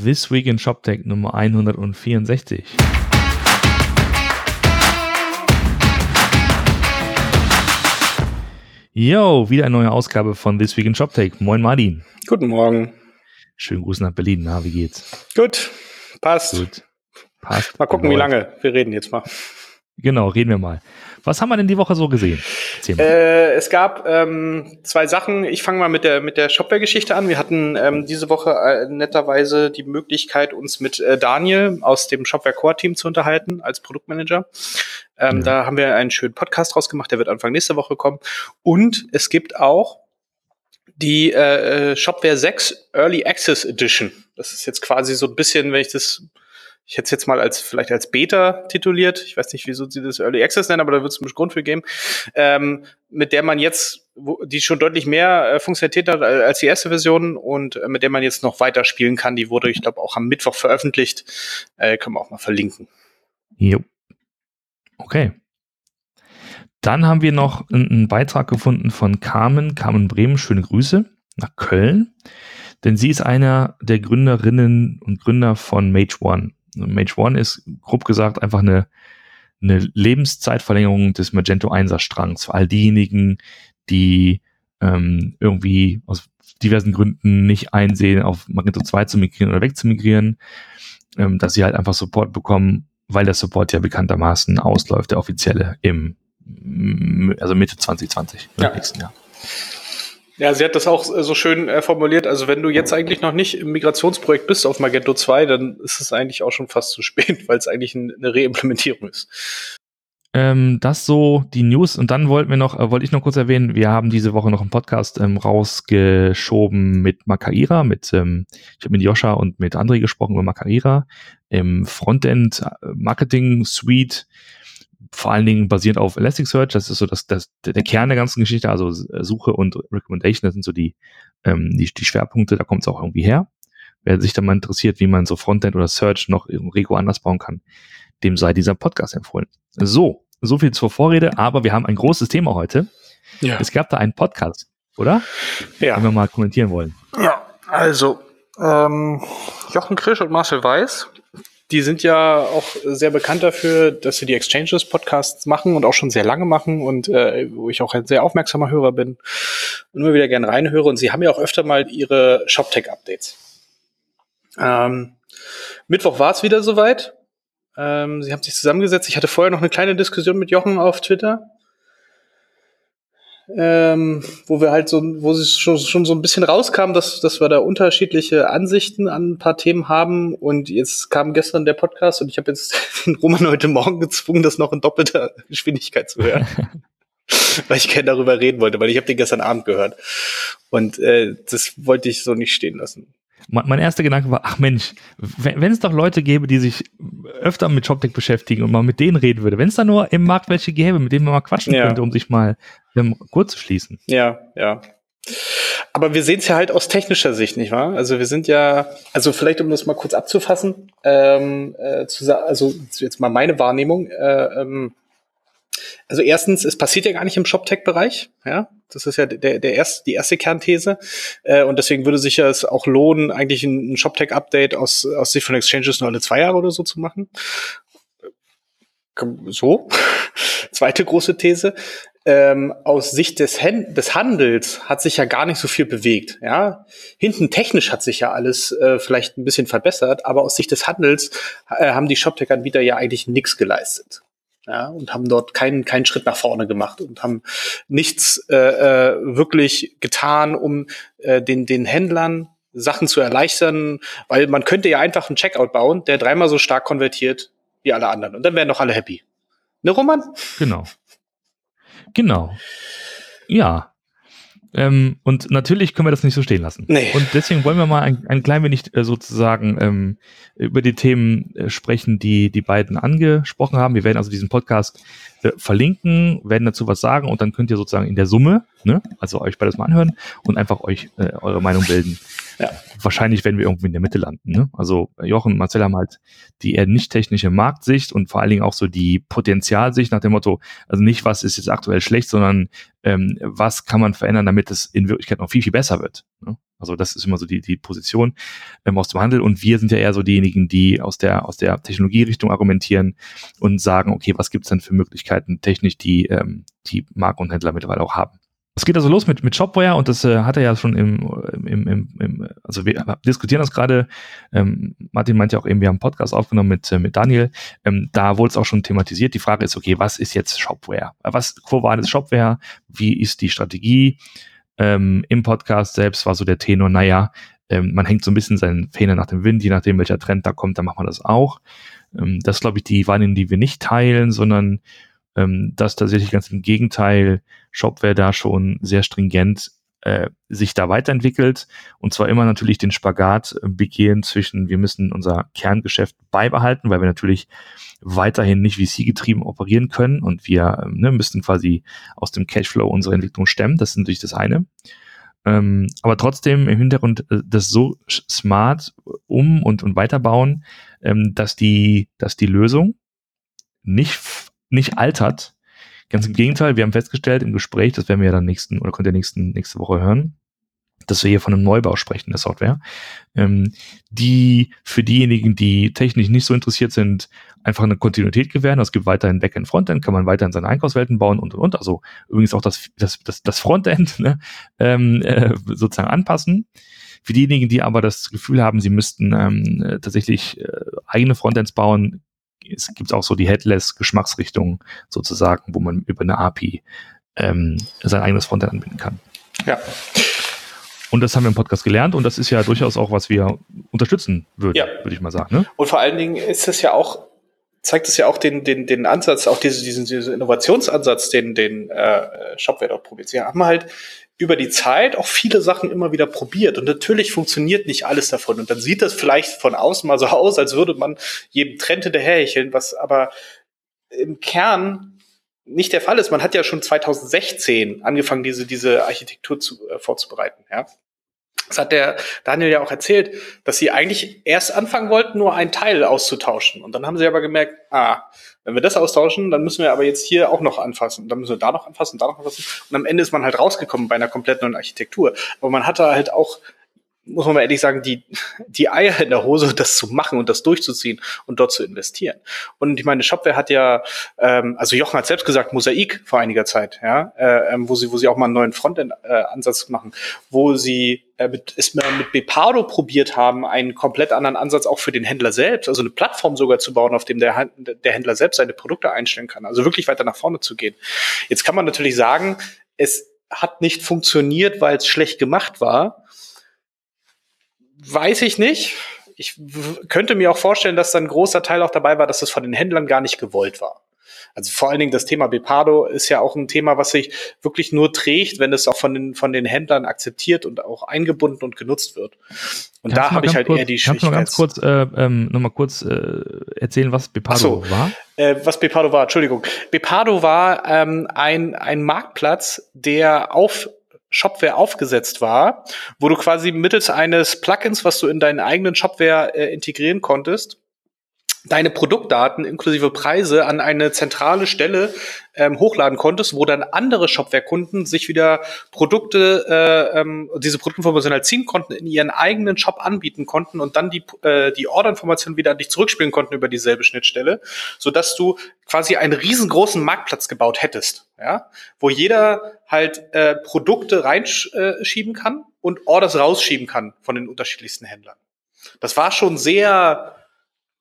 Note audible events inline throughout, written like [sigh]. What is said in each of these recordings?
This Week in ShopTech Nummer 164. Yo, wieder eine neue Ausgabe von This Week in ShopTech. Moin Martin. Guten Morgen. Schönen Gruß nach Berlin. Na, wie geht's? Gut, passt. Gut. Passt. Mal gucken, wie lange. Wir reden jetzt mal. Genau, reden wir mal. Was haben wir denn die Woche so gesehen? Äh, es gab ähm, zwei Sachen. Ich fange mal mit der mit der Shopware-Geschichte an. Wir hatten ähm, diese Woche äh, netterweise die Möglichkeit, uns mit äh, Daniel aus dem Shopware Core Team zu unterhalten als Produktmanager. Ähm, ja. Da haben wir einen schönen Podcast draus gemacht. Der wird Anfang nächster Woche kommen. Und es gibt auch die äh, äh Shopware 6 Early Access Edition. Das ist jetzt quasi so ein bisschen, wenn ich das ich hätte es jetzt mal als vielleicht als Beta tituliert. Ich weiß nicht, wieso sie das Early Access nennen, aber da wird es einen Grund für geben, ähm, mit der man jetzt, wo, die schon deutlich mehr äh, Funktionalität hat als die erste Version und äh, mit der man jetzt noch weiter spielen kann. Die wurde, ich glaube, auch am Mittwoch veröffentlicht. Äh, können wir auch mal verlinken. Jo. Okay. Dann haben wir noch einen Beitrag gefunden von Carmen, Carmen Bremen, schöne Grüße nach Köln, denn sie ist einer der Gründerinnen und Gründer von Mage One. Mage One ist grob gesagt einfach eine, eine Lebenszeitverlängerung des Magento 1er Strangs für all diejenigen, die ähm, irgendwie aus diversen Gründen nicht einsehen, auf Magento 2 zu migrieren oder wegzumigrieren, ähm, dass sie halt einfach Support bekommen, weil der Support ja bekanntermaßen ausläuft, der offizielle im also Mitte 2020, ja. nächsten Jahr. Ja, sie hat das auch äh, so schön äh, formuliert. Also wenn du jetzt eigentlich noch nicht im Migrationsprojekt bist auf Magento 2, dann ist es eigentlich auch schon fast zu spät, [laughs] weil es eigentlich ein, eine Reimplementierung ist. Ähm, das so die News und dann wollten wir noch, äh, wollte ich noch kurz erwähnen, wir haben diese Woche noch einen Podcast ähm, rausgeschoben mit Makaira, mit ähm, ich habe mit Joscha und mit André gesprochen über Makaira im Frontend äh, Marketing Suite vor allen Dingen basierend auf Elasticsearch. Das ist so das, das, der Kern der ganzen Geschichte, also Suche und Recommendation, das sind so die, ähm, die, die Schwerpunkte, da kommt es auch irgendwie her. Wer sich da mal interessiert, wie man so Frontend oder Search noch im Rego anders bauen kann, dem sei dieser Podcast empfohlen. So, so viel zur Vorrede, aber wir haben ein großes Thema heute. Ja. Es gab da einen Podcast, oder? Ja. Den wir mal kommentieren wollen. Ja, also ähm, Jochen Krisch und Marcel Weiß die sind ja auch sehr bekannt dafür, dass sie die Exchanges Podcasts machen und auch schon sehr lange machen und äh, wo ich auch ein sehr aufmerksamer Hörer bin und immer wieder gerne reinhöre. Und sie haben ja auch öfter mal ihre ShopTech-Updates. Ähm, Mittwoch war es wieder soweit. Ähm, sie haben sich zusammengesetzt. Ich hatte vorher noch eine kleine Diskussion mit Jochen auf Twitter ähm, wo wir halt so, wo es schon, schon so ein bisschen rauskam, dass, dass wir da unterschiedliche Ansichten an ein paar Themen haben. Und jetzt kam gestern der Podcast und ich habe jetzt [laughs] den Roman heute Morgen gezwungen, das noch in doppelter Geschwindigkeit zu hören. [laughs] weil ich gerne darüber reden wollte, weil ich habe den gestern Abend gehört. Und äh, das wollte ich so nicht stehen lassen mein erster Gedanke war, ach Mensch, wenn es doch Leute gäbe, die sich öfter mit ShopTech beschäftigen und man mit denen reden würde, wenn es da nur im Markt welche gäbe, mit denen man mal quatschen ja. könnte, um sich mal um, kurz zu schließen. Ja, ja. Aber wir sehen es ja halt aus technischer Sicht, nicht wahr? Also wir sind ja, also vielleicht um das mal kurz abzufassen, ähm, äh, zu, also jetzt mal meine Wahrnehmung, äh, ähm, also erstens, es passiert ja gar nicht im ShopTech-Bereich. Ja, das ist ja der, der erste, die erste Kernthese. Äh, und deswegen würde sich ja es auch lohnen, eigentlich ein, ein ShopTech-Update aus, aus Sicht von Exchanges nur alle zwei Jahre oder so zu machen. So. [laughs] Zweite große These. Ähm, aus Sicht des, Hen des Handels hat sich ja gar nicht so viel bewegt. Ja, hinten technisch hat sich ja alles äh, vielleicht ein bisschen verbessert, aber aus Sicht des Handels äh, haben die ShopTech-Anbieter ja eigentlich nichts geleistet ja, und haben dort keinen, keinen Schritt nach vorne gemacht und haben nichts äh, äh, wirklich getan, um äh, den, den Händlern Sachen zu erleichtern, weil man könnte ja einfach einen Checkout bauen, der dreimal so stark konvertiert wie alle anderen und dann wären doch alle happy. Ne, Roman? Genau. Genau. Ja. Ähm, und natürlich können wir das nicht so stehen lassen. Nee. Und deswegen wollen wir mal ein, ein klein wenig äh, sozusagen ähm, über die Themen äh, sprechen, die die beiden angesprochen haben. Wir werden also diesen Podcast äh, verlinken, werden dazu was sagen und dann könnt ihr sozusagen in der Summe, ne, also euch beides mal anhören und einfach euch äh, eure Meinung bilden, ja. wahrscheinlich werden wir irgendwie in der Mitte landen. Ne? Also Jochen und Marcel haben halt die eher nicht technische Marktsicht und vor allen Dingen auch so die Potenzialsicht nach dem Motto, also nicht, was ist jetzt aktuell schlecht, sondern ähm, was kann man verändern, damit es in Wirklichkeit noch viel, viel besser wird. Ne? Also das ist immer so die, die Position ähm, aus dem Handel. Und wir sind ja eher so diejenigen, die aus der, aus der Technologierichtung argumentieren und sagen, okay, was gibt's denn für Möglichkeiten technisch, die ähm, die Marken und Händler mittlerweile auch haben. Es geht also los mit, mit Shopware und das äh, hat er ja schon im, im, im, im also wir diskutieren das gerade. Ähm, Martin meinte ja auch eben, wir haben einen Podcast aufgenommen mit, äh, mit Daniel. Ähm, da wurde es auch schon thematisiert. Die Frage ist, okay, was ist jetzt Shopware? Was, wo war das Shopware? Wie ist die Strategie? Ähm, Im Podcast selbst war so der Tenor, naja, ähm, man hängt so ein bisschen seinen Fähne nach dem Wind, je nachdem, welcher Trend da kommt, dann macht man das auch. Ähm, das glaube ich, die Wahrnehmung, die wir nicht teilen, sondern ähm, dass tatsächlich ganz im Gegenteil Shopware da schon sehr stringent äh, sich da weiterentwickelt und zwar immer natürlich den Spagat äh, begehen zwischen, wir müssen unser Kerngeschäft beibehalten, weil wir natürlich weiterhin nicht VC getrieben operieren können und wir äh, ne, müssten quasi aus dem Cashflow unsere Entwicklung stemmen. Das ist natürlich das eine. Ähm, aber trotzdem im Hintergrund äh, das so smart um und, und weiterbauen, ähm, dass die, dass die Lösung nicht nicht altert. Ganz im Gegenteil, wir haben festgestellt im Gespräch, das werden wir ja dann nächsten oder könnt ihr nächsten, nächste Woche hören, dass wir hier von einem Neubau sprechen der Software, ähm, die für diejenigen, die technisch nicht so interessiert sind, einfach eine Kontinuität gewähren. Es gibt weiterhin Backend, Frontend, kann man weiterhin seine Einkaufswelten bauen und und und. Also übrigens auch das, das, das, das Frontend ne, ähm, äh, sozusagen anpassen. Für diejenigen, die aber das Gefühl haben, sie müssten ähm, äh, tatsächlich äh, eigene Frontends bauen, es gibt auch so die Headless-Geschmacksrichtung sozusagen, wo man über eine API ähm, sein eigenes Frontend anbinden kann. Ja. Und das haben wir im Podcast gelernt und das ist ja durchaus auch, was wir unterstützen würden, ja. würde ich mal sagen. Ne? Und vor allen Dingen ist es ja auch, zeigt es ja auch den, den, den Ansatz, auch diesen, diesen, diesen Innovationsansatz, den, den äh, Shopware dort probiert. Sie haben halt über die Zeit auch viele Sachen immer wieder probiert. Und natürlich funktioniert nicht alles davon. Und dann sieht das vielleicht von außen mal so [laughs] aus, als würde man jedem Trend hinterherhecheln, was aber im Kern nicht der Fall ist. Man hat ja schon 2016 angefangen, diese, diese Architektur zu, äh, vorzubereiten. Ja? Das hat der Daniel ja auch erzählt, dass sie eigentlich erst anfangen wollten, nur einen Teil auszutauschen. Und dann haben sie aber gemerkt, ah, wenn wir das austauschen, dann müssen wir aber jetzt hier auch noch anfassen. Dann müssen wir da noch anfassen, da noch anfassen. Und am Ende ist man halt rausgekommen bei einer komplett neuen Architektur. Aber man hatte halt auch muss man mal ehrlich sagen, die, die Eier in der Hose, das zu machen und das durchzuziehen und dort zu investieren. Und ich meine, Shopware hat ja, ähm, also Jochen hat selbst gesagt, Mosaik vor einiger Zeit, ja, äh, ähm, wo sie, wo sie auch mal einen neuen Frontend-Ansatz äh, machen, wo sie äh, mit, mit Bepardo probiert haben, einen komplett anderen Ansatz auch für den Händler selbst, also eine Plattform sogar zu bauen, auf dem der, der Händler selbst seine Produkte einstellen kann, also wirklich weiter nach vorne zu gehen. Jetzt kann man natürlich sagen, es hat nicht funktioniert, weil es schlecht gemacht war. Weiß ich nicht. Ich könnte mir auch vorstellen, dass da ein großer Teil auch dabei war, dass es von den Händlern gar nicht gewollt war. Also vor allen Dingen das Thema Bepado ist ja auch ein Thema, was sich wirklich nur trägt, wenn es auch von den, von den Händlern akzeptiert und auch eingebunden und genutzt wird. Und kannst da habe ich halt kurz, eher die Schwierigkeit. Kannst du noch ganz kurz, äh, ähm, noch mal kurz äh, erzählen, was Bepado so, war? Äh, was Bepado war, Entschuldigung. Bepado war ähm, ein, ein Marktplatz, der auf Shopware aufgesetzt war, wo du quasi mittels eines Plugins, was du in deinen eigenen Shopware äh, integrieren konntest, deine Produktdaten inklusive Preise an eine zentrale Stelle ähm, hochladen konntest, wo dann andere Shopware-Kunden sich wieder Produkte, äh, ähm, diese Produktinformationen halt ziehen konnten, in ihren eigenen Shop anbieten konnten und dann die, äh, die Orderinformationen wieder an dich zurückspielen konnten über dieselbe Schnittstelle, so dass du quasi einen riesengroßen Marktplatz gebaut hättest, ja, wo jeder halt äh, Produkte reinschieben kann und Orders rausschieben kann von den unterschiedlichsten Händlern. Das war schon sehr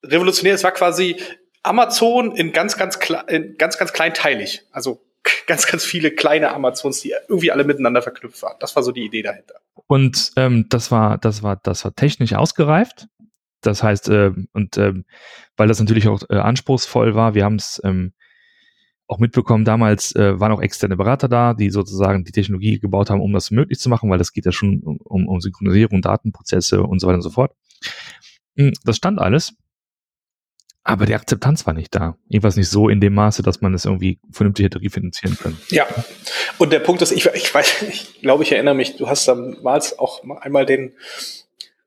revolutionär. Es war quasi Amazon in ganz, ganz, in ganz, ganz kleinteilig. Also [laughs] ganz, ganz viele kleine Amazons, die irgendwie alle miteinander verknüpft waren. Das war so die Idee dahinter. Und ähm, das war, das war, das war technisch ausgereift. Das heißt, äh, und äh, weil das natürlich auch äh, anspruchsvoll war, wir haben es ähm, auch mitbekommen, damals äh, waren auch externe Berater da, die sozusagen die Technologie gebaut haben, um das möglich zu machen, weil das geht ja schon um, um Synchronisierung, Datenprozesse und so weiter und so fort. Hm, das stand alles. Aber die Akzeptanz war nicht da. Jedenfalls nicht so in dem Maße, dass man es irgendwie vernünftig hätte refinanzieren können. Ja. Und der Punkt ist, ich, ich weiß, ich glaube, ich erinnere mich, du hast damals auch einmal den,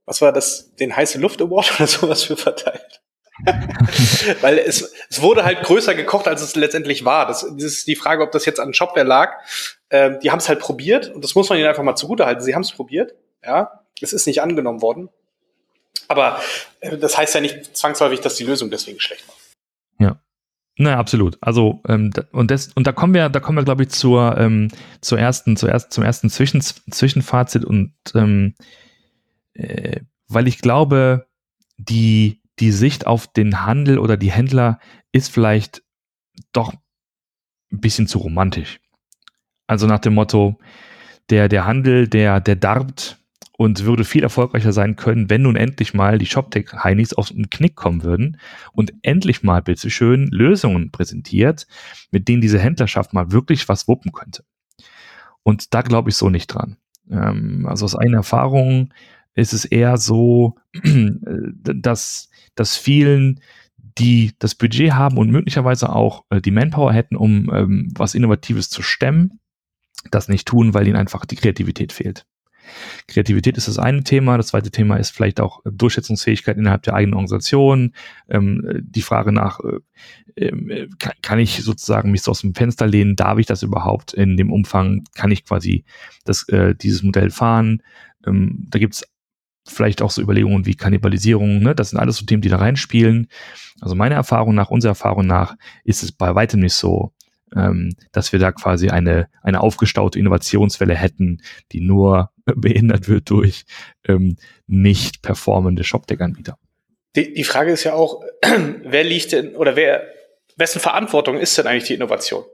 was war das, den heiße Luft Award oder sowas für verteilt. [laughs] Weil es, es wurde halt größer gekocht, als es letztendlich war. Das, das ist die Frage, ob das jetzt an Shopware lag. Ähm, die haben es halt probiert und das muss man ihnen einfach mal zugutehalten. Sie haben es probiert, ja. Es ist nicht angenommen worden. Aber äh, das heißt ja nicht zwangsläufig, dass die Lösung deswegen schlecht war. Ja. Na, absolut. Also ähm, und das und da kommen wir, da kommen wir, glaube ich, zur ähm, zur ersten, zur ersten, zum ersten Zwischen, Zwischenfazit und ähm, äh, weil ich glaube, die die Sicht auf den Handel oder die Händler ist vielleicht doch ein bisschen zu romantisch. Also nach dem Motto, der, der Handel, der, der darbt und würde viel erfolgreicher sein können, wenn nun endlich mal die ShopTech-Heinis auf den Knick kommen würden und endlich mal bitteschön Lösungen präsentiert, mit denen diese Händlerschaft mal wirklich was wuppen könnte. Und da glaube ich so nicht dran. Ähm, also aus eigener Erfahrung ist es eher so, [clears throat] dass, dass vielen die das Budget haben und möglicherweise auch äh, die Manpower hätten, um ähm, was Innovatives zu stemmen, das nicht tun, weil ihnen einfach die Kreativität fehlt. Kreativität ist das eine Thema. Das zweite Thema ist vielleicht auch äh, Durchsetzungsfähigkeit innerhalb der eigenen Organisation. Ähm, äh, die Frage nach, äh, äh, kann, kann, ich sozusagen mich so aus dem Fenster lehnen? Darf ich das überhaupt in dem Umfang? Kann ich quasi das, äh, dieses Modell fahren? Ähm, da gibt's vielleicht auch so Überlegungen wie Kannibalisierung. Ne? Das sind alles so Themen, die da reinspielen. Also meiner Erfahrung nach, unserer Erfahrung nach, ist es bei weitem nicht so, ähm, dass wir da quasi eine, eine aufgestaute Innovationswelle hätten, die nur [laughs] behindert wird durch ähm, nicht performende Shopdeck-Anbieter. Die, die Frage ist ja auch, [clears throat] wer liegt denn oder wer, wessen Verantwortung ist denn eigentlich die Innovation?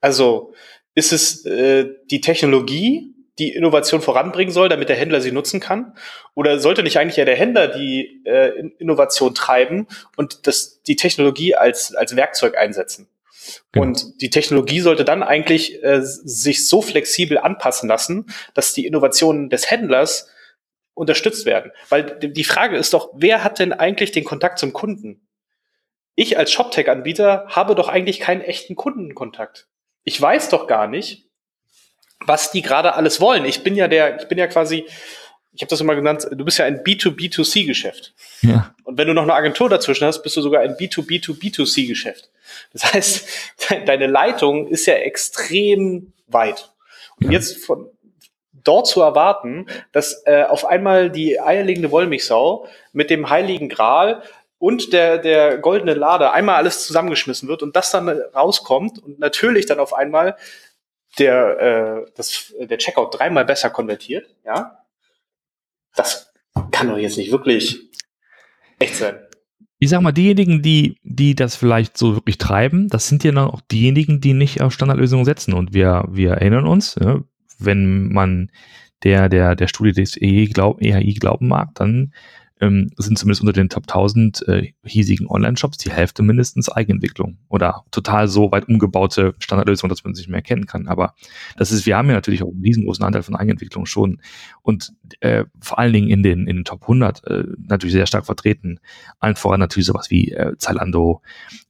Also ist es äh, die Technologie, die Innovation voranbringen soll, damit der Händler sie nutzen kann? Oder sollte nicht eigentlich ja der Händler die äh, Innovation treiben und das, die Technologie als, als Werkzeug einsetzen? Genau. Und die Technologie sollte dann eigentlich äh, sich so flexibel anpassen lassen, dass die Innovationen des Händlers unterstützt werden. Weil die Frage ist doch, wer hat denn eigentlich den Kontakt zum Kunden? Ich als ShopTech-Anbieter habe doch eigentlich keinen echten Kundenkontakt. Ich weiß doch gar nicht, was die gerade alles wollen. Ich bin ja der, ich bin ja quasi ich habe das immer genannt, du bist ja ein B2B2C-Geschäft. Ja. Und wenn du noch eine Agentur dazwischen hast, bist du sogar ein B2B2B2C-Geschäft. Das heißt, [laughs] deine Leitung ist ja extrem weit. Und ja. jetzt von dort zu erwarten, dass äh, auf einmal die eierlegende Wollmilchsau mit dem heiligen Gral und der, der goldene Lade einmal alles zusammengeschmissen wird und das dann rauskommt und natürlich dann auf einmal der, äh, das, der Checkout dreimal besser konvertiert, ja, das kann doch jetzt nicht wirklich echt sein. Ich sag mal, diejenigen, die, die das vielleicht so wirklich treiben, das sind ja dann auch diejenigen, die nicht auf Standardlösungen setzen. Und wir, wir erinnern uns, ja, wenn man der, der, der Studie des EI, glaub, EHI glauben mag, dann ähm, sind zumindest unter den Top 1000 äh, hiesigen Online-Shops die Hälfte mindestens Eigenentwicklung oder total so weit umgebaute Standardlösungen, dass man sich mehr erkennen kann. Aber das ist, wir haben ja natürlich auch einen riesengroßen Anteil von Eigenentwicklung schon und äh, vor allen Dingen in den, in den Top 100 äh, natürlich sehr stark vertreten. Allen voran natürlich sowas wie äh, Zalando,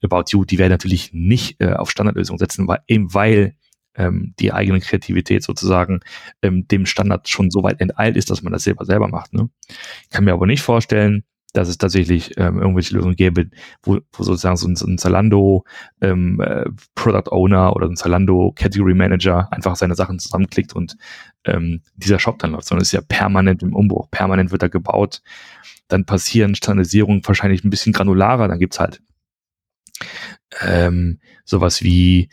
About You, die werden natürlich nicht äh, auf Standardlösungen setzen, weil, eben weil ähm, die eigene Kreativität sozusagen ähm, dem Standard schon so weit enteilt ist, dass man das selber selber macht. Ne? Ich kann mir aber nicht vorstellen, dass es tatsächlich ähm, irgendwelche Lösungen gäbe, wo, wo sozusagen so ein, ein Zalando ähm, äh, Product Owner oder ein Zalando Category Manager einfach seine Sachen zusammenklickt und ähm, dieser Shop dann läuft, sondern es ist ja permanent im Umbruch, permanent wird er gebaut. Dann passieren Standardisierungen wahrscheinlich ein bisschen granularer, dann gibt's halt ähm, sowas wie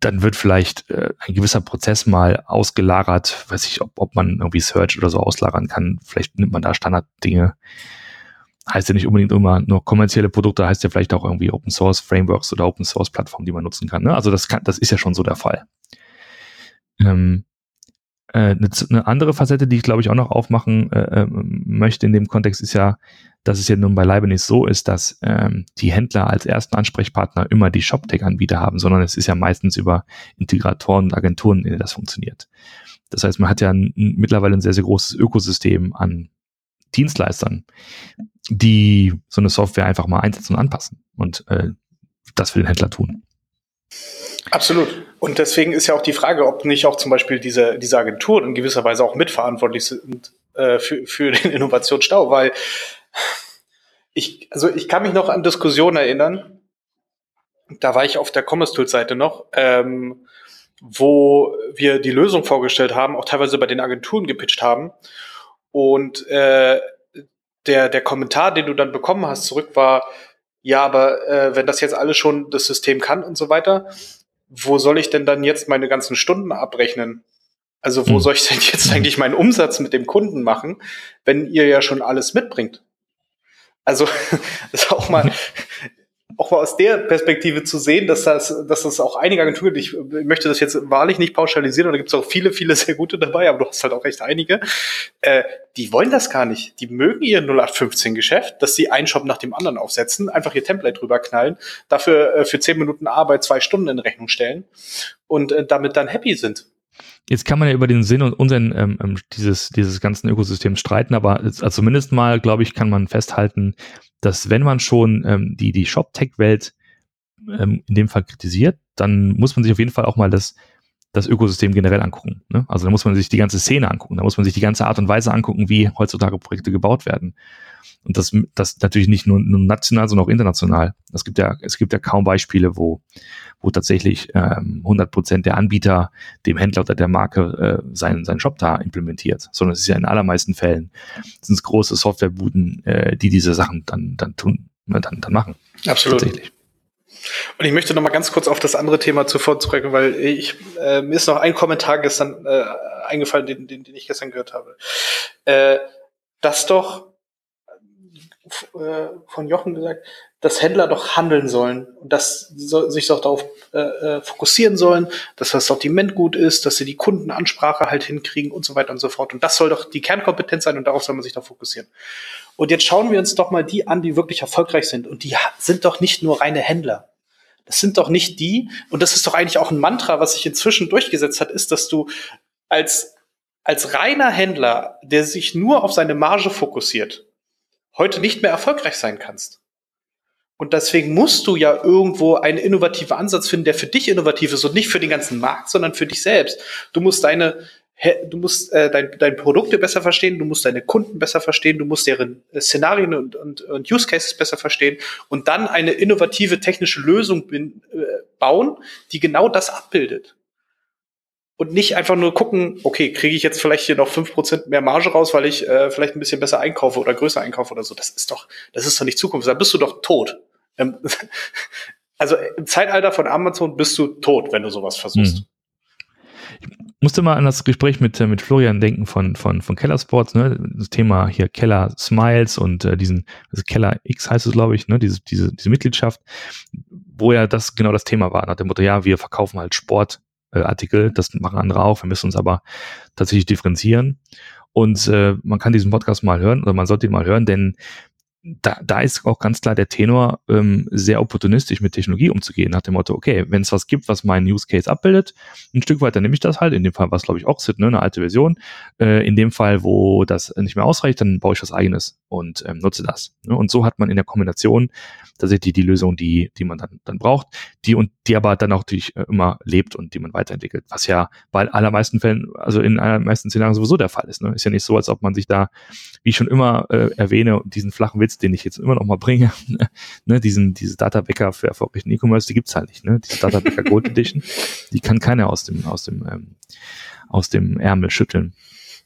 dann wird vielleicht äh, ein gewisser Prozess mal ausgelagert, weiß ich, ob, ob man irgendwie Search oder so auslagern kann. Vielleicht nimmt man da Standarddinge. Heißt ja nicht unbedingt immer nur kommerzielle Produkte, heißt ja vielleicht auch irgendwie Open Source Frameworks oder Open Source Plattformen, die man nutzen kann. Ne? Also das kann, das ist ja schon so der Fall. Ähm, äh, eine, eine andere Facette, die ich glaube ich auch noch aufmachen äh, ähm, möchte in dem Kontext, ist ja, dass es ja nun beileibe nicht so ist, dass ähm, die Händler als ersten Ansprechpartner immer die ShopTech-Anbieter haben, sondern es ist ja meistens über Integratoren und Agenturen, in denen das funktioniert. Das heißt, man hat ja ein, mittlerweile ein sehr, sehr großes Ökosystem an Dienstleistern, die so eine Software einfach mal einsetzen und anpassen und äh, das für den Händler tun. Absolut. Und deswegen ist ja auch die Frage, ob nicht auch zum Beispiel diese, diese Agenturen in gewisser Weise auch mitverantwortlich sind äh, für, für den Innovationsstau, weil ich, also ich kann mich noch an Diskussionen erinnern, da war ich auf der Commerce Tools Seite noch, ähm, wo wir die Lösung vorgestellt haben, auch teilweise bei den Agenturen gepitcht haben. Und äh, der, der Kommentar, den du dann bekommen hast, zurück war, ja, aber äh, wenn das jetzt alles schon das System kann und so weiter, wo soll ich denn dann jetzt meine ganzen Stunden abrechnen? Also wo hm. soll ich denn jetzt eigentlich meinen Umsatz mit dem Kunden machen, wenn ihr ja schon alles mitbringt? Also [laughs] das ist auch mal, [laughs] auch mal aus der Perspektive zu sehen, dass das, dass das auch einige Agenturen, ich, möchte das jetzt wahrlich nicht pauschalisieren, und da gibt es auch viele, viele sehr gute dabei, aber du hast halt auch recht einige, äh, die wollen das gar nicht. Die mögen ihr 0815-Geschäft, dass sie einen Shop nach dem anderen aufsetzen, einfach ihr Template drüber knallen, dafür äh, für zehn Minuten Arbeit zwei Stunden in Rechnung stellen und äh, damit dann happy sind. Jetzt kann man ja über den Sinn und Unsinn ähm, ähm dieses, dieses ganzen Ökosystems streiten, aber also zumindest mal, glaube ich, kann man festhalten, dass wenn man schon ähm, die, die Shop-Tech-Welt ähm, in dem Fall kritisiert, dann muss man sich auf jeden Fall auch mal das, das Ökosystem generell angucken. Ne? Also da muss man sich die ganze Szene angucken, da muss man sich die ganze Art und Weise angucken, wie heutzutage Projekte gebaut werden. Und das, das natürlich nicht nur, nur national, sondern auch international. Es gibt ja, es gibt ja kaum Beispiele, wo, wo tatsächlich ähm, 100 Prozent der Anbieter dem Händler oder der Marke äh, seinen, seinen Shop da implementiert, sondern es ist ja in allermeisten Fällen sind es große Softwarebuden, äh, die diese Sachen dann, dann tun, ne, dann, dann machen. Absolut. Tatsächlich. Und ich möchte noch mal ganz kurz auf das andere Thema zuvor zurück, weil ich, äh, mir ist noch ein Kommentar gestern äh, eingefallen, den, den, den ich gestern gehört habe. Äh, dass doch äh, von Jochen gesagt, dass Händler doch handeln sollen und dass sie sich doch darauf äh, äh, fokussieren sollen, dass das Sortiment gut ist, dass sie die Kundenansprache halt hinkriegen und so weiter und so fort. Und das soll doch die Kernkompetenz sein und darauf soll man sich doch fokussieren. Und jetzt schauen wir uns doch mal die an, die wirklich erfolgreich sind. Und die sind doch nicht nur reine Händler. Das sind doch nicht die, und das ist doch eigentlich auch ein Mantra, was sich inzwischen durchgesetzt hat, ist, dass du als, als reiner Händler, der sich nur auf seine Marge fokussiert, heute nicht mehr erfolgreich sein kannst. Und deswegen musst du ja irgendwo einen innovativen Ansatz finden, der für dich innovativ ist und nicht für den ganzen Markt, sondern für dich selbst. Du musst deine, du musst äh, dein, deine Produkte besser verstehen, du musst deine Kunden besser verstehen, du musst deren äh, Szenarien und, und, und Use Cases besser verstehen und dann eine innovative technische Lösung bin, äh, bauen, die genau das abbildet und nicht einfach nur gucken, okay, kriege ich jetzt vielleicht hier noch fünf Prozent mehr Marge raus, weil ich äh, vielleicht ein bisschen besser einkaufe oder größer einkaufe oder so. Das ist doch, das ist doch nicht Zukunft. Da bist du doch tot. Ähm, [laughs] also im Zeitalter von Amazon bist du tot, wenn du sowas versuchst. Hm. Musste mal an das Gespräch mit, äh, mit Florian denken von, von, von Keller Sports, ne? Das Thema hier Keller Smiles und äh, diesen, also Keller X heißt es, glaube ich, ne? Diese, diese, diese Mitgliedschaft, wo ja das genau das Thema war, nach dem Motto, ja, wir verkaufen halt Sport äh. Das machen andere auch. Wir müssen uns aber tatsächlich differenzieren. Und äh, man kann diesen Podcast mal hören oder man sollte ihn mal hören, denn da, da ist auch ganz klar der Tenor, ähm, sehr opportunistisch mit Technologie umzugehen, nach dem Motto, okay, wenn es was gibt, was meinen Use Case abbildet, ein Stück weiter nehme ich das halt, in dem Fall war es, glaube ich, Oxid, ne, eine alte Version, äh, in dem Fall, wo das nicht mehr ausreicht, dann baue ich was eigenes und ähm, nutze das. Ne? Und so hat man in der Kombination tatsächlich die Lösung, die, die man dann, dann braucht, die und die aber dann auch natürlich äh, immer lebt und die man weiterentwickelt, was ja bei allermeisten Fällen, also in allermeisten Szenarien sowieso der Fall ist. Ne? Ist ja nicht so, als ob man sich da, wie ich schon immer äh, erwähne, diesen flachen Witz, den ich jetzt immer noch mal bringe, [laughs] ne, diesen, diese Data-Bäcker für erfolgreichen E-Commerce, die gibt's halt nicht. Ne? Diese Data-Bäcker Gold Edition, die kann keiner aus dem, aus dem, ähm, aus dem Ärmel schütteln.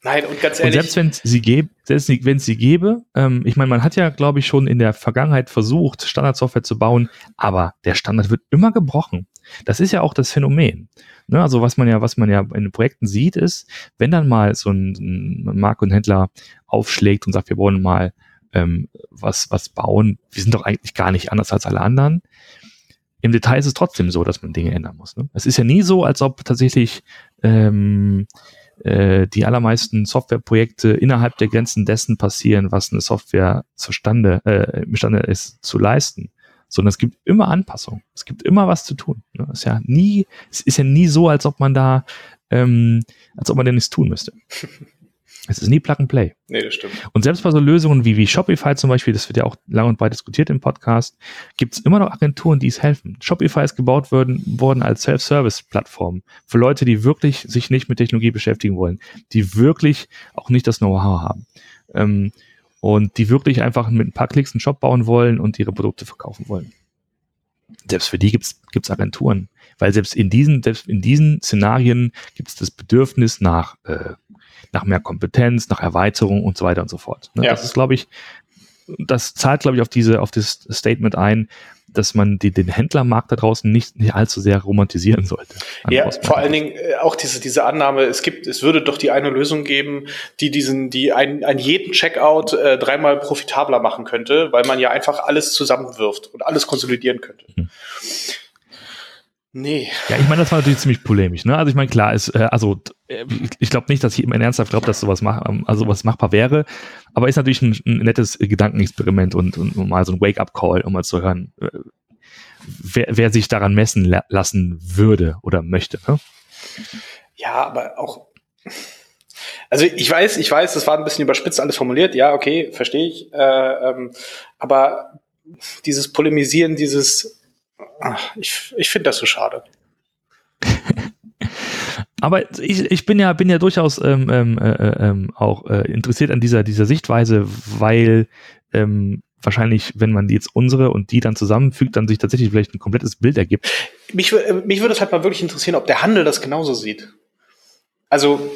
Nein, und ganz ehrlich. Und selbst wenn sie gäbe, selbst wenn sie gäbe, ähm, ich meine, man hat ja, glaube ich, schon in der Vergangenheit versucht, Standardsoftware zu bauen, aber der Standard wird immer gebrochen. Das ist ja auch das Phänomen. Ne? Also was man ja, was man ja in den Projekten sieht, ist, wenn dann mal so ein, ein Markt und Händler aufschlägt und sagt, wir wollen mal ähm, was, was bauen, wir sind doch eigentlich gar nicht anders als alle anderen. Im Detail ist es trotzdem so, dass man Dinge ändern muss. Ne? Es ist ja nie so, als ob tatsächlich ähm, äh, die allermeisten Softwareprojekte innerhalb der Grenzen dessen passieren, was eine Software zustande, äh, imstande ist zu leisten. Sondern es gibt immer Anpassungen. Es gibt immer was zu tun. Ne? Es ist ja nie, es ist ja nie so, als ob man da, ähm, als ob man da nichts tun müsste. [laughs] Es ist nie Plug and Play. Nee, das stimmt. Und selbst bei so Lösungen wie, wie Shopify zum Beispiel, das wird ja auch lang und breit diskutiert im Podcast, gibt es immer noch Agenturen, die es helfen. Shopify ist gebaut worden, worden als Self-Service-Plattform für Leute, die wirklich sich nicht mit Technologie beschäftigen wollen, die wirklich auch nicht das Know-how haben. Ähm, und die wirklich einfach mit ein paar Klicks einen Shop bauen wollen und ihre Produkte verkaufen wollen. Selbst für die gibt es Agenturen, weil selbst in diesen, selbst in diesen Szenarien gibt es das Bedürfnis nach äh, nach mehr Kompetenz, nach Erweiterung und so weiter und so fort. Ne? Ja. Das ist, glaube ich, das zahlt, glaube ich, auf diese, auf das Statement ein, dass man die, den Händlermarkt da draußen nicht, nicht allzu sehr romantisieren sollte. Ja, vor allen Dingen äh, auch diese, diese Annahme, es gibt, es würde doch die eine Lösung geben, die diesen, die einen, einen jeden Checkout äh, dreimal profitabler machen könnte, weil man ja einfach alles zusammenwirft und alles konsolidieren könnte. Mhm. Nee. Ja, ich meine, das war natürlich ziemlich polemisch. Ne? Also ich meine, klar, ist, äh, also ich glaube nicht, dass jemand ernsthaft glaubt, dass sowas, mach, ähm, also sowas machbar wäre, aber ist natürlich ein, ein nettes Gedankenexperiment und, und, und, mal so ein Wake-up-Call, um mal zu hören, äh, wer, wer sich daran messen la lassen würde oder möchte. Ne? Ja, aber auch also ich weiß, ich weiß, das war ein bisschen überspitzt alles formuliert, ja, okay, verstehe ich. Äh, ähm, aber dieses Polemisieren, dieses Ach, ich, ich finde das so schade. [laughs] Aber ich, ich bin ja, bin ja durchaus ähm, ähm, äh, äh, ähm, auch äh, interessiert an dieser, dieser Sichtweise, weil ähm, wahrscheinlich, wenn man jetzt unsere und die dann zusammenfügt, dann sich tatsächlich vielleicht ein komplettes Bild ergibt. Mich, äh, mich würde es halt mal wirklich interessieren, ob der Handel das genauso sieht. Also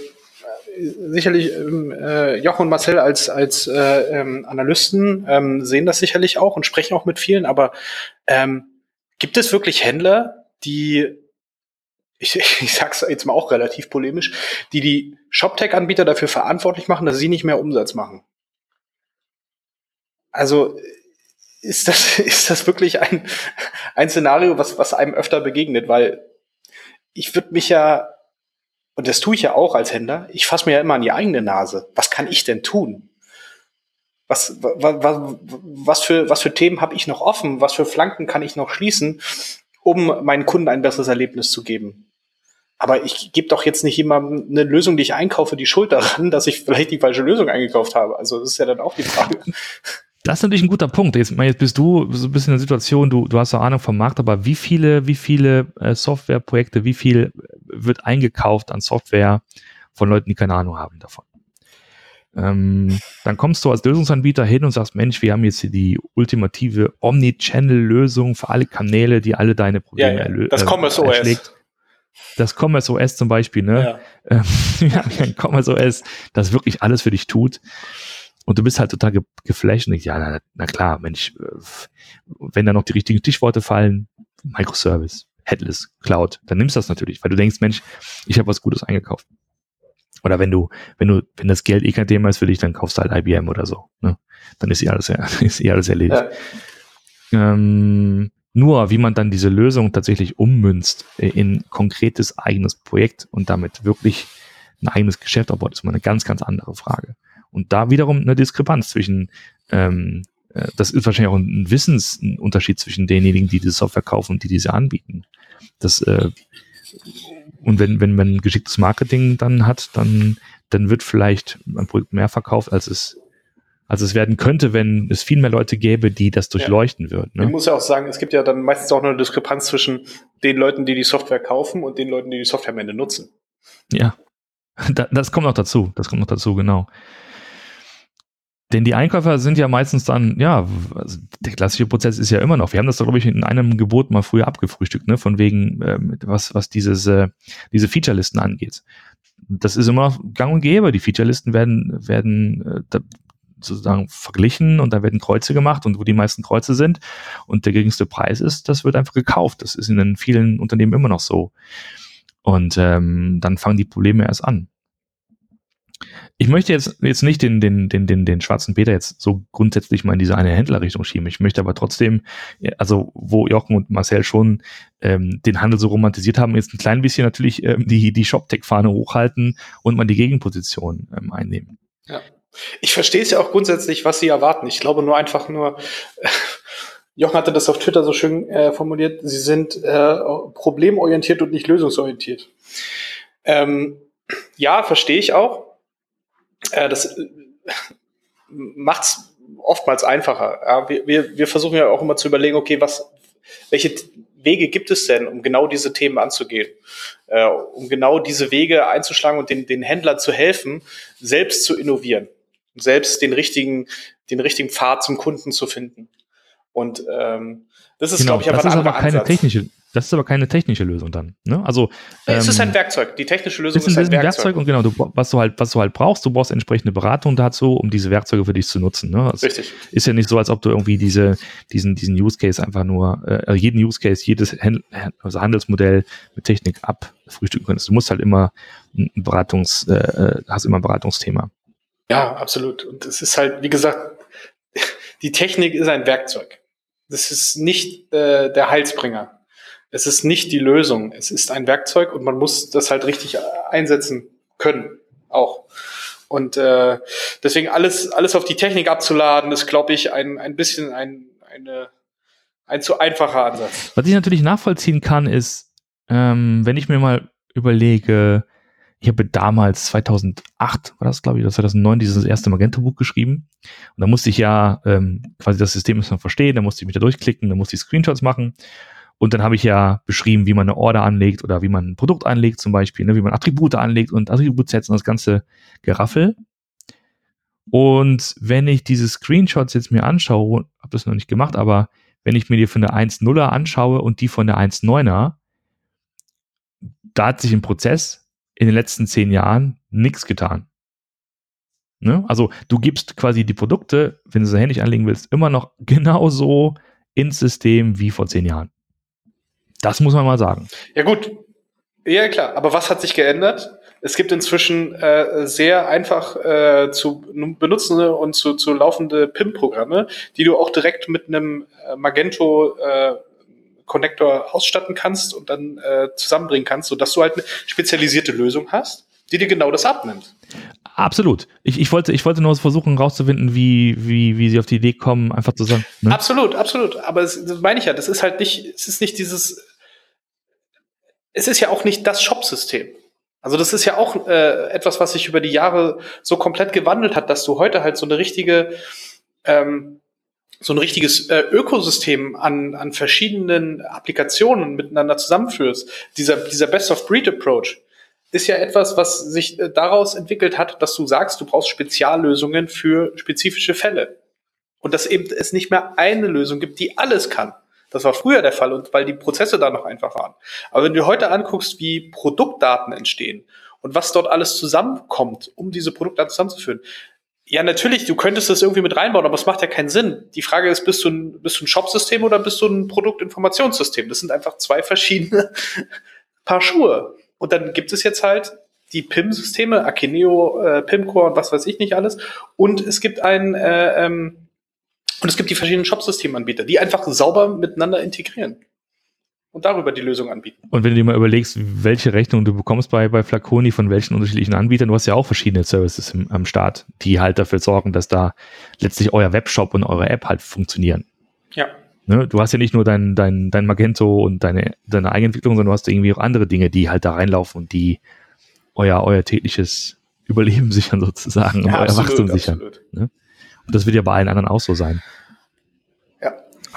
sicherlich ähm, äh, Jochen und Marcel als, als äh, ähm, Analysten ähm, sehen das sicherlich auch und sprechen auch mit vielen, aber ähm, Gibt es wirklich Händler, die, ich, [laughs] ich sag's jetzt mal auch relativ polemisch, die die ShopTech-Anbieter dafür verantwortlich machen, dass sie nicht mehr Umsatz machen? Also ist das, [laughs] ist das wirklich ein, ein Szenario, was, was einem öfter begegnet? Weil ich würde mich ja, und das tue ich ja auch als Händler, ich fasse mir ja immer an die eigene Nase. Was kann ich denn tun? Was, was, was, für, was für Themen habe ich noch offen? Was für Flanken kann ich noch schließen, um meinen Kunden ein besseres Erlebnis zu geben? Aber ich gebe doch jetzt nicht jemandem eine Lösung, die ich einkaufe, die Schuld daran, dass ich vielleicht die falsche Lösung eingekauft habe. Also das ist ja dann auch die Frage. Das ist natürlich ein guter Punkt. Jetzt, jetzt bist du so ein bisschen in der Situation, du, du hast eine Ahnung vom Markt, aber wie viele, wie viele äh, Softwareprojekte, wie viel wird eingekauft an Software von Leuten, die keine Ahnung haben davon? Ähm, dann kommst du als Lösungsanbieter hin und sagst, Mensch, wir haben jetzt hier die ultimative Omni-Channel-Lösung für alle Kanäle, die alle deine Probleme ja, ja. Das äh, Commerce OS. Das Commerce OS zum Beispiel, ne? Ja. Ähm, [laughs] ja, ein Commerce OS, das wirklich alles für dich tut. Und du bist halt total ge geflasht und denkst, ja, na, na klar, Mensch, äh, wenn da noch die richtigen Stichworte fallen, Microservice, Headless, Cloud, dann nimmst du das natürlich, weil du denkst, Mensch, ich habe was Gutes eingekauft. Oder wenn du, wenn du, wenn das Geld eh kein Thema ist für dich, dann kaufst du halt IBM oder so. Ne? Dann ist eh alles, [laughs] ist eh alles erledigt. Ja. Ähm, nur, wie man dann diese Lösung tatsächlich ummünzt in konkretes eigenes Projekt und damit wirklich ein eigenes Geschäft aufbaut, ist mal eine ganz, ganz andere Frage. Und da wiederum eine Diskrepanz zwischen, ähm, äh, das ist wahrscheinlich auch ein Wissensunterschied zwischen denjenigen, die diese Software kaufen und die diese anbieten. Das äh, und wenn, wenn man geschicktes Marketing dann hat, dann, dann wird vielleicht ein Produkt mehr verkauft, als es, als es werden könnte, wenn es viel mehr Leute gäbe, die das durchleuchten ja. würden. Ne? Ich muss ja auch sagen, es gibt ja dann meistens auch eine Diskrepanz zwischen den Leuten, die die Software kaufen und den Leuten, die die Software am Ende nutzen. Ja, [laughs] das kommt noch dazu. Das kommt noch dazu, genau. Denn die Einkäufer sind ja meistens dann, ja, also der klassische Prozess ist ja immer noch. Wir haben das, glaube ich, in einem Gebot mal früher abgefrühstückt, ne, von wegen, äh, was, was dieses, äh, diese Featurelisten angeht. Das ist immer gang und gäbe. Die Featurelisten werden, werden äh, sozusagen verglichen und da werden Kreuze gemacht und wo die meisten Kreuze sind und der geringste Preis ist, das wird einfach gekauft. Das ist in vielen Unternehmen immer noch so. Und ähm, dann fangen die Probleme erst an ich möchte jetzt, jetzt nicht den, den, den, den, den schwarzen Peter jetzt so grundsätzlich mal in diese eine Händlerrichtung schieben. Ich möchte aber trotzdem, also wo Jochen und Marcel schon ähm, den Handel so romantisiert haben, jetzt ein klein bisschen natürlich ähm, die, die Shop-Tech-Fahne hochhalten und mal die Gegenposition ähm, einnehmen. Ja. Ich verstehe es ja auch grundsätzlich, was sie erwarten. Ich glaube nur einfach nur, äh, Jochen hatte das auf Twitter so schön äh, formuliert, sie sind äh, problemorientiert und nicht lösungsorientiert. Ähm, ja, verstehe ich auch äh, das äh, macht es oftmals einfacher. Ja, wir, wir, versuchen ja auch immer zu überlegen, okay, was, welche Wege gibt es denn, um genau diese Themen anzugehen? Äh, um genau diese Wege einzuschlagen und den, den Händlern zu helfen, selbst zu innovieren, selbst den richtigen, den richtigen Pfad zum Kunden zu finden. Und ähm, das ist, genau, glaube ich, aber das ein ist aber keine Ansatz. technische, das ist aber keine technische Lösung dann. Ne? Also ähm, es ist ein ähm, Werkzeug. Die technische Lösung ist, ist ein, Werkzeug. Werkzeug. und genau, du, was du halt, was du halt brauchst, du brauchst entsprechende Beratung dazu, um diese Werkzeuge für dich zu nutzen. Ne? Richtig. Ist ja nicht so, als ob du irgendwie diese, diesen, diesen Use Case einfach nur, äh, jeden Use Case, jedes Hand, also Handelsmodell mit Technik abfrühstücken könntest. Du musst halt immer ein Beratungs, äh, äh, hast immer ein Beratungsthema. Ja, absolut. Und es ist halt, wie gesagt, [laughs] die Technik ist ein Werkzeug. Das ist nicht äh, der Heilsbringer. Es ist nicht die Lösung. Es ist ein Werkzeug und man muss das halt richtig einsetzen können auch. Und äh, deswegen alles, alles auf die Technik abzuladen, ist, glaube ich, ein, ein bisschen ein, eine, ein zu einfacher Ansatz. Was ich natürlich nachvollziehen kann, ist, ähm, wenn ich mir mal überlege, ich habe damals 2008, war das glaube ich, 2009 dieses erste Magento-Buch geschrieben. Und da musste ich ja ähm, quasi das System erstmal verstehen, da musste ich mich da durchklicken, da musste ich Screenshots machen. Und dann habe ich ja beschrieben, wie man eine Order anlegt oder wie man ein Produkt anlegt zum Beispiel, ne, wie man Attribute anlegt und Attributsets und das ganze Geraffel. Und wenn ich diese Screenshots jetzt mir anschaue, habe das noch nicht gemacht, aber wenn ich mir die von der 1.0er anschaue und die von der 1.9er, da hat sich im Prozess in den letzten zehn Jahren nichts getan. Ne? Also du gibst quasi die Produkte, wenn du sie händisch anlegen willst, immer noch [laughs] genauso ins System wie vor zehn Jahren. Das muss man mal sagen. Ja gut, ja klar. Aber was hat sich geändert? Es gibt inzwischen äh, sehr einfach äh, zu benutzende und zu, zu laufende PIM-Programme, die du auch direkt mit einem äh, Magento äh, Connector ausstatten kannst und dann äh, zusammenbringen kannst, sodass du halt eine spezialisierte Lösung hast, die dir genau das abnimmt. Absolut. Ich, ich, wollte, ich wollte nur versuchen herauszufinden, wie, wie, wie sie auf die Idee kommen, einfach zu sagen. Ne? Absolut, absolut. Aber das, das meine ich ja, das ist halt nicht, es ist nicht dieses es ist ja auch nicht das Shop-System. Also das ist ja auch äh, etwas, was sich über die Jahre so komplett gewandelt hat, dass du heute halt so eine richtige, ähm, so ein richtiges äh, Ökosystem an, an verschiedenen Applikationen miteinander zusammenführst. Dieser, dieser Best-of-Breed-Approach ist ja etwas, was sich äh, daraus entwickelt hat, dass du sagst, du brauchst Speziallösungen für spezifische Fälle. Und dass eben es nicht mehr eine Lösung gibt, die alles kann. Das war früher der Fall und weil die Prozesse da noch einfach waren. Aber wenn du heute anguckst, wie Produktdaten entstehen und was dort alles zusammenkommt, um diese Produktdaten zusammenzuführen, ja, natürlich, du könntest das irgendwie mit reinbauen, aber es macht ja keinen Sinn. Die Frage ist, bist du ein, bist du ein Shop-System oder bist du ein Produktinformationssystem? Das sind einfach zwei verschiedene [laughs] Paar Schuhe. Und dann gibt es jetzt halt die PIM-Systeme, Akineo, äh, PIM-Core und was weiß ich nicht alles. Und es gibt ein, äh, ähm, und es gibt die verschiedenen Shop-Systemanbieter, die einfach sauber miteinander integrieren und darüber die Lösung anbieten. Und wenn du dir mal überlegst, welche Rechnung du bekommst bei, bei Flaconi von welchen unterschiedlichen Anbietern, du hast ja auch verschiedene Services im, am Start, die halt dafür sorgen, dass da letztlich euer Webshop und eure App halt funktionieren. Ja. Ne? Du hast ja nicht nur dein, dein, dein Magento und deine, deine Eigenentwicklung, sondern du hast irgendwie auch andere Dinge, die halt da reinlaufen und die euer, euer tägliches Überleben [laughs] sichern sozusagen ja, und euer Wachstum sichern. Ne? Und das wird ja bei allen anderen auch so sein.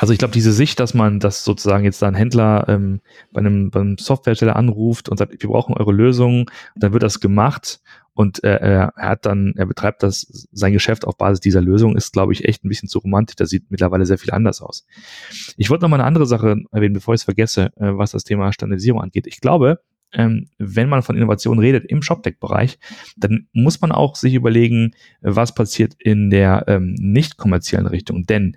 Also ich glaube, diese Sicht, dass man, dass sozusagen jetzt da ein Händler ähm, bei einem, beim Softwarehersteller anruft und sagt, wir brauchen eure Lösung, dann wird das gemacht und äh, er hat dann, er betreibt das, sein Geschäft auf Basis dieser Lösung, ist, glaube ich, echt ein bisschen zu romantisch. Das sieht mittlerweile sehr viel anders aus. Ich wollte noch mal eine andere Sache erwähnen, bevor ich es vergesse, äh, was das Thema Standardisierung angeht. Ich glaube, ähm, wenn man von Innovation redet im ShopTech-Bereich, dann muss man auch sich überlegen, was passiert in der ähm, nicht kommerziellen Richtung. Denn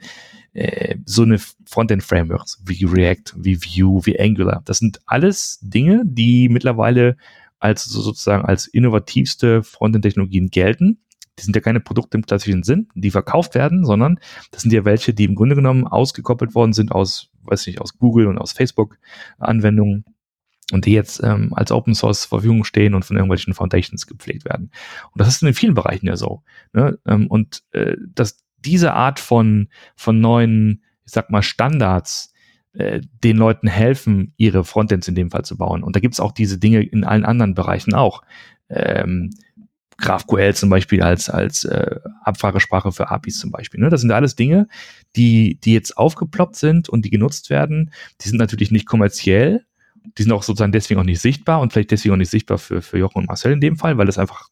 äh, so eine Frontend-Frameworks wie React, wie Vue, wie Angular, das sind alles Dinge, die mittlerweile als sozusagen als innovativste Frontend-Technologien gelten. Die sind ja keine Produkte im klassischen Sinn, die verkauft werden, sondern das sind ja welche, die im Grunde genommen ausgekoppelt worden sind aus, weiß nicht, aus Google und aus Facebook Anwendungen und die jetzt ähm, als Open Source zur Verfügung stehen und von irgendwelchen Foundations gepflegt werden. Und das ist in vielen Bereichen ja so. Ne? Ähm, und äh, dass diese Art von, von neuen, ich sag mal, Standards äh, den Leuten helfen, ihre Frontends in dem Fall zu bauen. Und da gibt's auch diese Dinge in allen anderen Bereichen auch. Ähm, GraphQL zum Beispiel als, als äh, Abfragesprache für APIs zum Beispiel. Ne? Das sind alles Dinge, die, die jetzt aufgeploppt sind und die genutzt werden. Die sind natürlich nicht kommerziell, die sind auch sozusagen deswegen auch nicht sichtbar und vielleicht deswegen auch nicht sichtbar für, für Jochen und Marcel in dem Fall, weil das einfach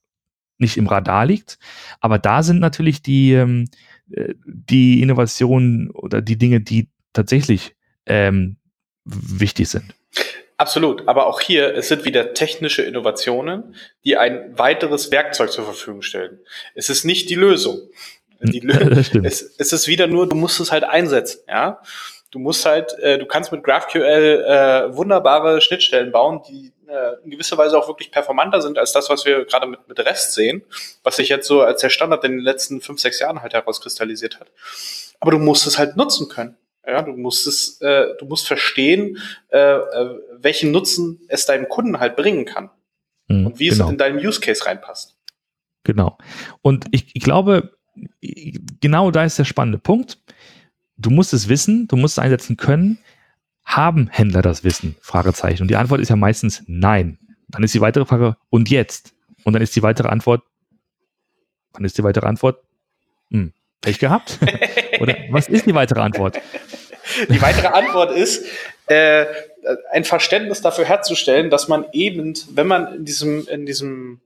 nicht im Radar liegt. Aber da sind natürlich die, ähm, äh, die Innovationen oder die Dinge, die tatsächlich ähm, wichtig sind. Absolut, aber auch hier, es sind wieder technische Innovationen, die ein weiteres Werkzeug zur Verfügung stellen. Es ist nicht die Lösung. Die Lö [laughs] es, es, ist wieder nur, du musst es halt einsetzen, ja. Du musst halt, äh, du kannst mit GraphQL äh, wunderbare Schnittstellen bauen, die äh, in gewisser Weise auch wirklich performanter sind als das, was wir gerade mit, mit REST sehen, was sich jetzt so als der Standard in den letzten fünf, sechs Jahren halt herauskristallisiert hat. Aber du musst es halt nutzen können. Ja, du musst es, äh, du musst verstehen, äh, äh, welchen Nutzen es deinem Kunden halt bringen kann mhm, und wie genau. es in deinem Use Case reinpasst. Genau. Und ich, ich glaube, genau da ist der spannende Punkt. Du musst es wissen, du musst es einsetzen können. Haben Händler das Wissen? Fragezeichen. Und die Antwort ist ja meistens nein. Dann ist die weitere Frage, und jetzt? Und dann ist die weitere Antwort, wann ist die weitere Antwort? Hm, Pech gehabt? [laughs] Oder was ist die weitere Antwort? Die weitere Antwort ist, äh, ein Verständnis dafür herzustellen, dass man eben, wenn man in diesem, in diesem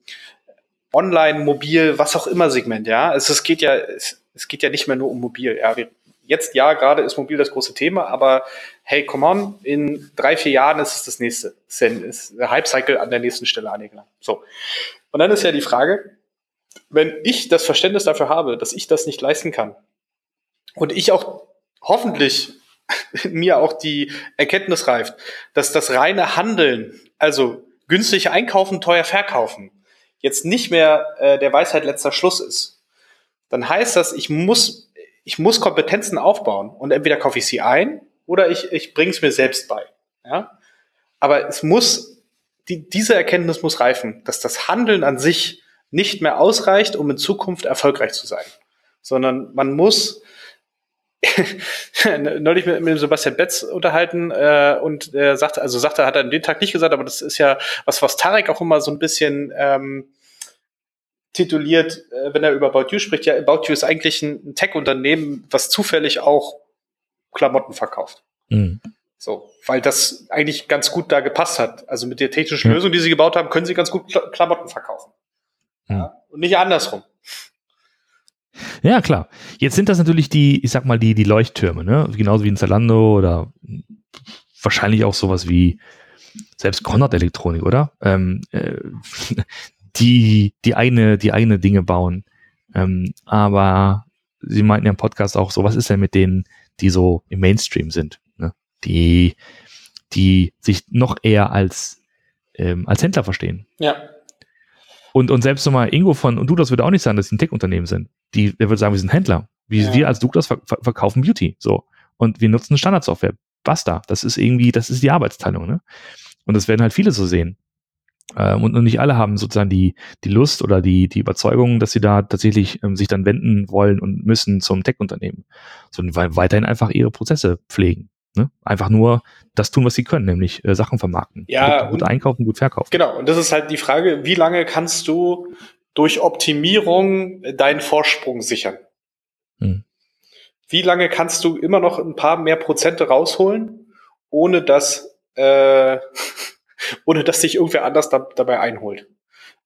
Online, Mobil, was auch immer Segment, ja, es, es geht ja, es, es geht ja nicht mehr nur um Mobil, ja, wir, jetzt ja, gerade ist Mobil das große Thema, aber hey, come on, in drei, vier Jahren ist es das nächste. Ist, ist der Hype-Cycle an der nächsten Stelle angelangt. So. Und dann ist ja die Frage, wenn ich das Verständnis dafür habe, dass ich das nicht leisten kann und ich auch hoffentlich [laughs] mir auch die Erkenntnis reift, dass das reine Handeln, also günstig einkaufen, teuer verkaufen, jetzt nicht mehr äh, der Weisheit letzter Schluss ist, dann heißt das, ich muss, ich muss Kompetenzen aufbauen und entweder kaufe ich sie ein oder ich, ich bringe es mir selbst bei. Ja? Aber es muss, die, diese Erkenntnis muss reifen, dass das Handeln an sich nicht mehr ausreicht, um in Zukunft erfolgreich zu sein, sondern man muss [laughs] neulich mit, mit Sebastian Betz unterhalten äh, und er sagte, also sagte, hat er an dem Tag nicht gesagt, aber das ist ja was, was Tarek auch immer so ein bisschen ähm, tituliert, äh, wenn er über About You spricht. Ja, About You ist eigentlich ein, Tech-Unternehmen, was zufällig auch Klamotten verkauft. Mhm. So, weil das eigentlich ganz gut da gepasst hat. Also mit der technischen mhm. Lösung, die sie gebaut haben, können sie ganz gut Klamotten verkaufen. Mhm. Ja? Und nicht andersrum. Ja, klar. Jetzt sind das natürlich die, ich sag mal, die, die Leuchttürme, ne? Genauso wie in Zalando oder wahrscheinlich auch sowas wie selbst Konrad Elektronik, oder? Ähm, äh, die, die eigene, die eigene Dinge bauen. Ähm, aber Sie meinten ja im Podcast auch so, was ist denn mit denen, die so im Mainstream sind, ne? Die, die sich noch eher als, ähm, als Händler verstehen. Ja. Und, und selbst nochmal Ingo von, und du, das würde auch nicht sagen, dass sie ein Tech-Unternehmen sind. Die, der würde sagen, wir sind Händler. Wie, ja. Wir als Douglas ver verkaufen Beauty. So. Und wir nutzen Standardsoftware. Basta. Das ist irgendwie, das ist die Arbeitsteilung, ne? Und das werden halt viele so sehen. Ähm, und, und nicht alle haben sozusagen die, die Lust oder die, die Überzeugung, dass sie da tatsächlich ähm, sich dann wenden wollen und müssen zum Tech-Unternehmen. Sondern weiterhin einfach ihre Prozesse pflegen. Ne? Einfach nur das tun, was sie können, nämlich äh, Sachen vermarkten. Ja, gut, gut einkaufen, gut verkaufen. Genau, und das ist halt die Frage, wie lange kannst du durch Optimierung deinen Vorsprung sichern? Hm. Wie lange kannst du immer noch ein paar mehr Prozente rausholen, ohne dass, äh, [laughs] ohne dass sich irgendwer anders da, dabei einholt?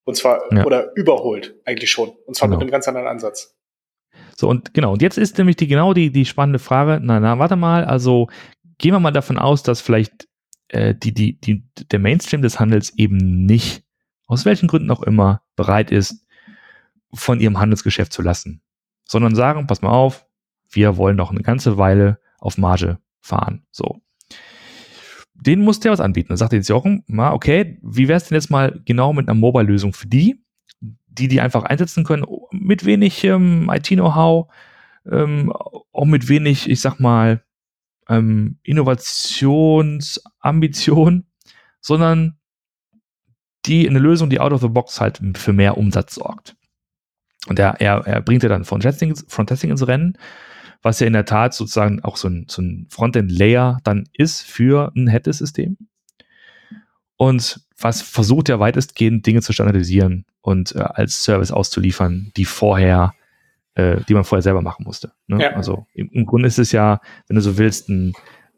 Und zwar, ja. oder überholt, eigentlich schon. Und zwar genau. mit einem ganz anderen Ansatz. So, und genau, und jetzt ist nämlich die, genau die, die spannende Frage, na, na, warte mal, also gehen wir mal davon aus, dass vielleicht äh, die, die, die, der Mainstream des Handels eben nicht, aus welchen Gründen auch immer, bereit ist, von ihrem Handelsgeschäft zu lassen, sondern sagen, pass mal auf, wir wollen noch eine ganze Weile auf Marge fahren. So. Den muss der was anbieten. Dann sagt jetzt Jochen, na, okay, wie wäre es denn jetzt mal genau mit einer Mobile-Lösung für die, die die einfach einsetzen können, mit wenig ähm, IT-Know-how, ähm, auch mit wenig, ich sag mal, ähm, Innovationsambition, sondern die eine Lösung, die out of the box halt für mehr Umsatz sorgt. Und er, er, er bringt ja dann von Testing, von Testing ins Rennen, was ja in der Tat sozusagen auch so ein, so ein Frontend-Layer dann ist für ein Headless-System. Und was versucht ja weitestgehend Dinge zu standardisieren und äh, als Service auszuliefern, die vorher, äh, die man vorher selber machen musste. Ne? Ja. Also im, im, Grunde ist es ja, wenn du so willst, ein,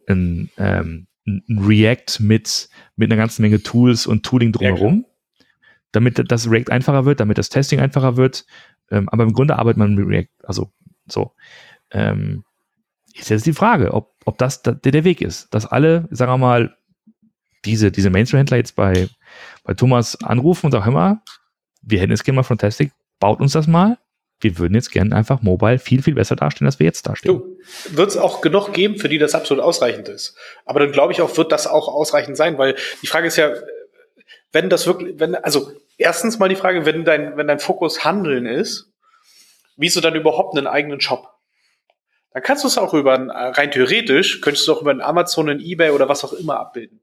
ein, ähm, ein React mit, mit einer ganzen Menge Tools und Tooling drumherum, ja, damit das React einfacher wird, damit das Testing einfacher wird. Ähm, aber im Grunde arbeitet man mit React, also so. Ähm, ist jetzt die Frage, ob, ob das der, der Weg ist, dass alle, sagen wir mal, diese, diese Mainstream-Händler jetzt bei, bei Thomas anrufen und sagen, mal, wir hätten jetzt gerne mal Fantastic, baut uns das mal. Wir würden jetzt gerne einfach mobile viel, viel besser dastehen, als wir jetzt dastehen. Wird es auch genug geben, für die das absolut ausreichend ist. Aber dann glaube ich auch, wird das auch ausreichend sein, weil die Frage ist ja, wenn das wirklich, wenn, also erstens mal die Frage, wenn dein, wenn dein Fokus Handeln ist, wieso dann überhaupt einen eigenen Shop? Dann kannst du es auch über, rein theoretisch, könntest du auch über einen Amazon, einen Ebay oder was auch immer abbilden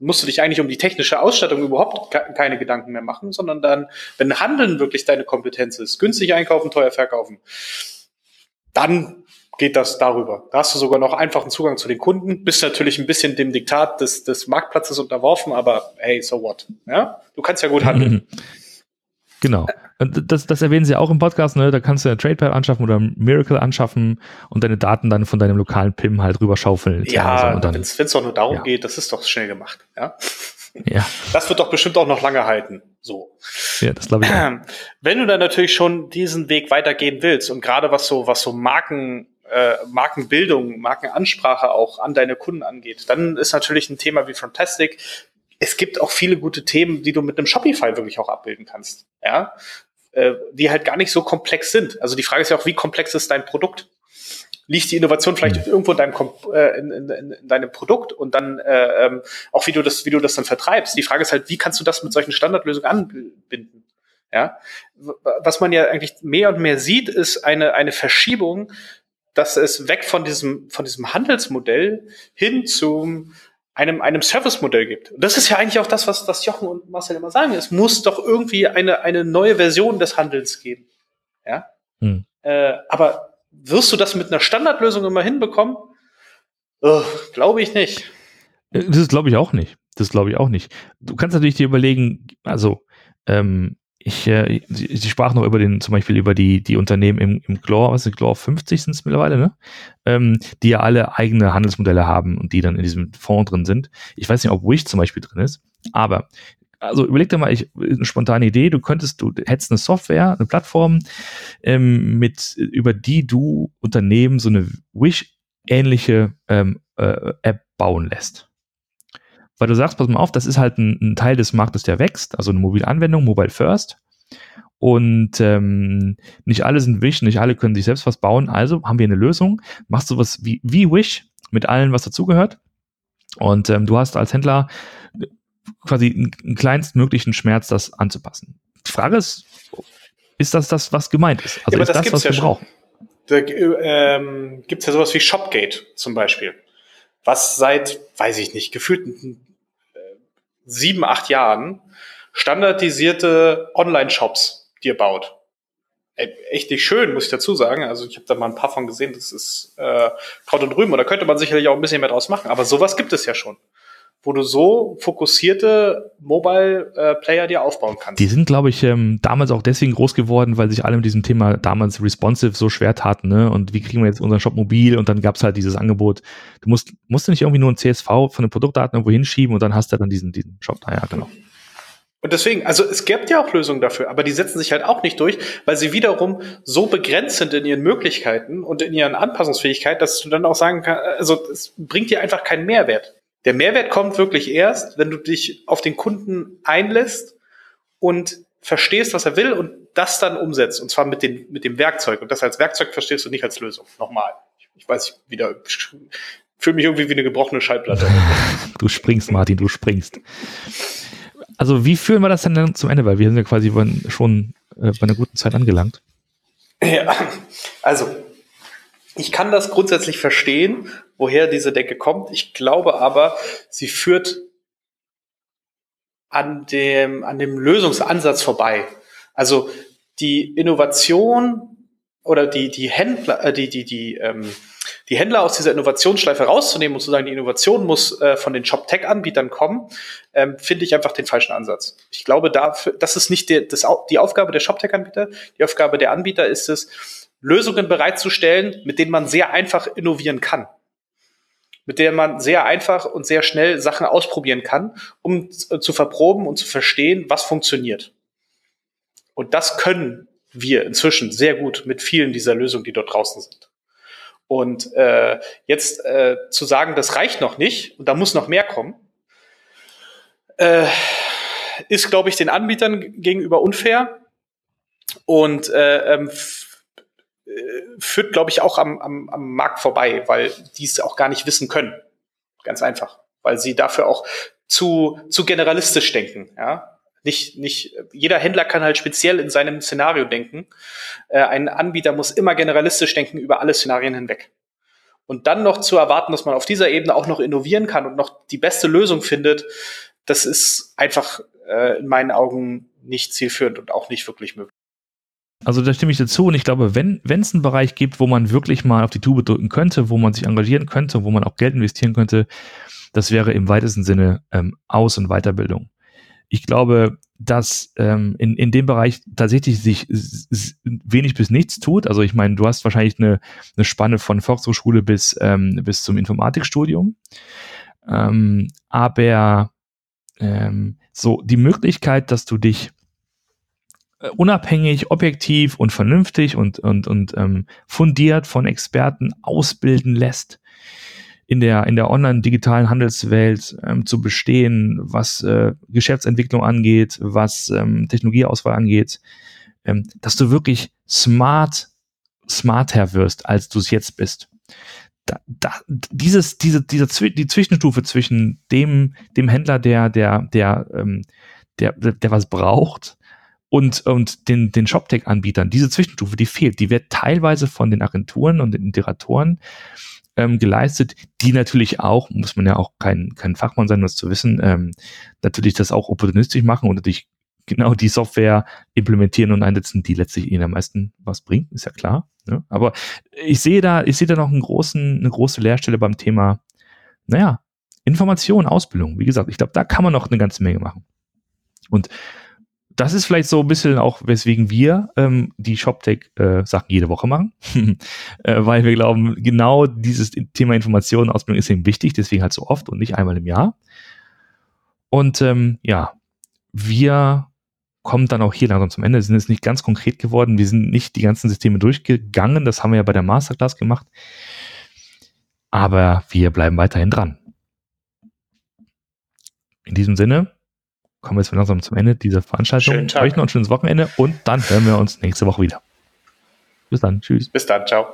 musst du dich eigentlich um die technische Ausstattung überhaupt keine Gedanken mehr machen, sondern dann, wenn Handeln wirklich deine Kompetenz ist, günstig einkaufen, teuer verkaufen, dann geht das darüber. Da hast du sogar noch einfachen Zugang zu den Kunden, bist natürlich ein bisschen dem Diktat des, des Marktplatzes unterworfen, aber hey, so what? Ja? Du kannst ja gut handeln. [laughs] Genau. Das, das erwähnen sie auch im Podcast, ne? Da kannst du ja TradePad anschaffen oder Miracle anschaffen und deine Daten dann von deinem lokalen PIM halt rüberschaufeln. Ja, wenn es doch nur darum ja. geht, das ist doch schnell gemacht. Ja? ja. [laughs] Das wird doch bestimmt auch noch lange halten. So. Ja, das glaube ich. Auch. [clears throat] Wenn du dann natürlich schon diesen Weg weitergehen willst und gerade was so, was so Marken, äh, Markenbildung, Markenansprache auch an deine Kunden angeht, dann ist natürlich ein Thema wie Fantastic es gibt auch viele gute Themen, die du mit einem Shopify wirklich auch abbilden kannst. Ja, äh, die halt gar nicht so komplex sind. Also die Frage ist ja auch, wie komplex ist dein Produkt? Liegt die Innovation vielleicht mhm. irgendwo in deinem, äh, in, in, in deinem Produkt und dann äh, ähm, auch wie du das, wie du das dann vertreibst? Die Frage ist halt, wie kannst du das mit solchen Standardlösungen anbinden? Ja, was man ja eigentlich mehr und mehr sieht, ist eine eine Verschiebung, dass es weg von diesem von diesem Handelsmodell hin zum einem, einem Service-Modell gibt. Und das ist ja eigentlich auch das, was, was Jochen und Marcel immer sagen. Es muss doch irgendwie eine, eine neue Version des Handelns geben. Ja? Hm. Äh, aber wirst du das mit einer Standardlösung immer hinbekommen? Oh, glaube ich nicht. Äh, das glaube ich auch nicht. Das glaube ich auch nicht. Du kannst natürlich dir überlegen, also ähm, ich, äh, sie, sie sprach noch über den, zum Beispiel über die, die Unternehmen im, im Glor, was ist Glor 50 sind es mittlerweile, ne? Ähm, die ja alle eigene Handelsmodelle haben und die dann in diesem Fonds drin sind. Ich weiß nicht, ob Wish zum Beispiel drin ist, aber also überleg dir mal, ich, eine spontane Idee, du könntest, du hättest eine Software, eine Plattform, ähm, mit, über die du Unternehmen so eine Wish-ähnliche ähm, äh, App bauen lässt weil du sagst, pass mal auf, das ist halt ein, ein Teil des Marktes, der wächst, also eine mobile Anwendung, Mobile First. Und ähm, nicht alle sind Wish, nicht alle können sich selbst was bauen. Also haben wir eine Lösung. Machst du was wie, wie Wish mit allem, was dazugehört. Und ähm, du hast als Händler quasi einen, einen kleinstmöglichen Schmerz, das anzupassen. Die Frage ist, ist das das, was gemeint ist? Also ja, ist das, das was ja wir schon. brauchen? Da ähm, gibt es ja sowas wie Shopgate zum Beispiel, was seit, weiß ich nicht, gefühlt sieben, acht Jahren standardisierte Online-Shops dir baut. Echt nicht schön, muss ich dazu sagen. Also ich habe da mal ein paar von gesehen, das ist äh, Kraut und Rüben. Und da könnte man sicherlich auch ein bisschen mehr draus machen. Aber sowas gibt es ja schon wo du so fokussierte Mobile-Player äh, dir aufbauen kannst. Die sind, glaube ich, ähm, damals auch deswegen groß geworden, weil sich alle mit diesem Thema damals responsive so schwer taten. Ne? Und wie kriegen wir jetzt unseren Shop mobil? Und dann gab es halt dieses Angebot. Du musst, musst du nicht irgendwie nur ein CSV von den Produktdaten irgendwo hinschieben und dann hast du dann diesen, diesen Shop. Naja, genau. Und deswegen, also es gibt ja auch Lösungen dafür, aber die setzen sich halt auch nicht durch, weil sie wiederum so begrenzt sind in ihren Möglichkeiten und in ihren Anpassungsfähigkeit, dass du dann auch sagen kannst, also es bringt dir einfach keinen Mehrwert. Der Mehrwert kommt wirklich erst, wenn du dich auf den Kunden einlässt und verstehst, was er will und das dann umsetzt. Und zwar mit, den, mit dem Werkzeug. Und das als Werkzeug verstehst du nicht als Lösung. Nochmal. Ich, ich weiß, ich wieder fühle mich irgendwie wie eine gebrochene Schallplatte. du springst, Martin, du springst. Also wie führen wir das denn dann zum Ende? Weil wir sind ja quasi schon äh, bei einer guten Zeit angelangt. Ja, also ich kann das grundsätzlich verstehen, woher diese Decke kommt. Ich glaube aber, sie führt an dem, an dem Lösungsansatz vorbei. Also die Innovation oder die, die Händler, äh, die, die, die, ähm, Die Händler aus dieser Innovationsschleife rauszunehmen und zu sagen, die Innovation muss äh, von den Shop-Tech-Anbietern kommen, ähm, finde ich einfach den falschen Ansatz. Ich glaube, dafür, das ist nicht die, das, die Aufgabe der Shop-Tech-Anbieter. Die Aufgabe der Anbieter ist es, Lösungen bereitzustellen, mit denen man sehr einfach innovieren kann mit der man sehr einfach und sehr schnell Sachen ausprobieren kann, um zu verproben und zu verstehen, was funktioniert. Und das können wir inzwischen sehr gut mit vielen dieser Lösungen, die dort draußen sind. Und äh, jetzt äh, zu sagen, das reicht noch nicht und da muss noch mehr kommen, äh, ist, glaube ich, den Anbietern gegenüber unfair und äh, ähm, äh, führt, glaube ich, auch am, am, am Markt vorbei, weil die es auch gar nicht wissen können. Ganz einfach. Weil sie dafür auch zu, zu generalistisch denken. Ja? Nicht, nicht, jeder Händler kann halt speziell in seinem Szenario denken. Äh, ein Anbieter muss immer generalistisch denken über alle Szenarien hinweg. Und dann noch zu erwarten, dass man auf dieser Ebene auch noch innovieren kann und noch die beste Lösung findet, das ist einfach äh, in meinen Augen nicht zielführend und auch nicht wirklich möglich. Also da stimme ich dazu und ich glaube, wenn es einen Bereich gibt, wo man wirklich mal auf die Tube drücken könnte, wo man sich engagieren könnte, wo man auch Geld investieren könnte, das wäre im weitesten Sinne ähm, Aus- und Weiterbildung. Ich glaube, dass ähm, in, in dem Bereich tatsächlich sich wenig bis nichts tut. Also ich meine, du hast wahrscheinlich eine, eine Spanne von Volkshochschule bis, ähm, bis zum Informatikstudium. Ähm, aber ähm, so die Möglichkeit, dass du dich unabhängig, objektiv und vernünftig und, und, und ähm, fundiert von Experten ausbilden lässt, in der, in der online-digitalen Handelswelt ähm, zu bestehen, was äh, Geschäftsentwicklung angeht, was ähm, Technologieauswahl angeht, ähm, dass du wirklich smart, smarter wirst, als du es jetzt bist. Da, da, dieses, diese, diese, die Zwischenstufe zwischen dem, dem Händler, der, der, der, ähm, der, der was braucht, und, und den, den ShopTech-Anbietern. Diese Zwischenstufe, die fehlt. Die wird teilweise von den Agenturen und den Integratoren ähm, geleistet, die natürlich auch, muss man ja auch kein, kein Fachmann sein, um das zu wissen, ähm, natürlich das auch opportunistisch machen und natürlich genau die Software implementieren und einsetzen, die letztlich ihnen am meisten was bringt, ist ja klar. Ne? Aber ich sehe da, ich sehe da noch einen großen, eine große Leerstelle beim Thema, naja, Information, Ausbildung. Wie gesagt, ich glaube, da kann man noch eine ganze Menge machen. Und das ist vielleicht so ein bisschen auch, weswegen wir ähm, die ShopTech-Sachen äh, jede Woche machen, [laughs] äh, weil wir glauben, genau dieses Thema Information, Ausbildung ist eben wichtig, deswegen halt so oft und nicht einmal im Jahr. Und ähm, ja, wir kommen dann auch hier langsam zum Ende, wir sind jetzt nicht ganz konkret geworden, wir sind nicht die ganzen Systeme durchgegangen, das haben wir ja bei der Masterclass gemacht, aber wir bleiben weiterhin dran. In diesem Sinne, kommen wir jetzt langsam zum Ende dieser Veranstaltung. Schönen Tag. Euch noch ein schönes Wochenende und dann hören wir uns nächste Woche wieder. Bis dann. Tschüss. Bis dann. Ciao.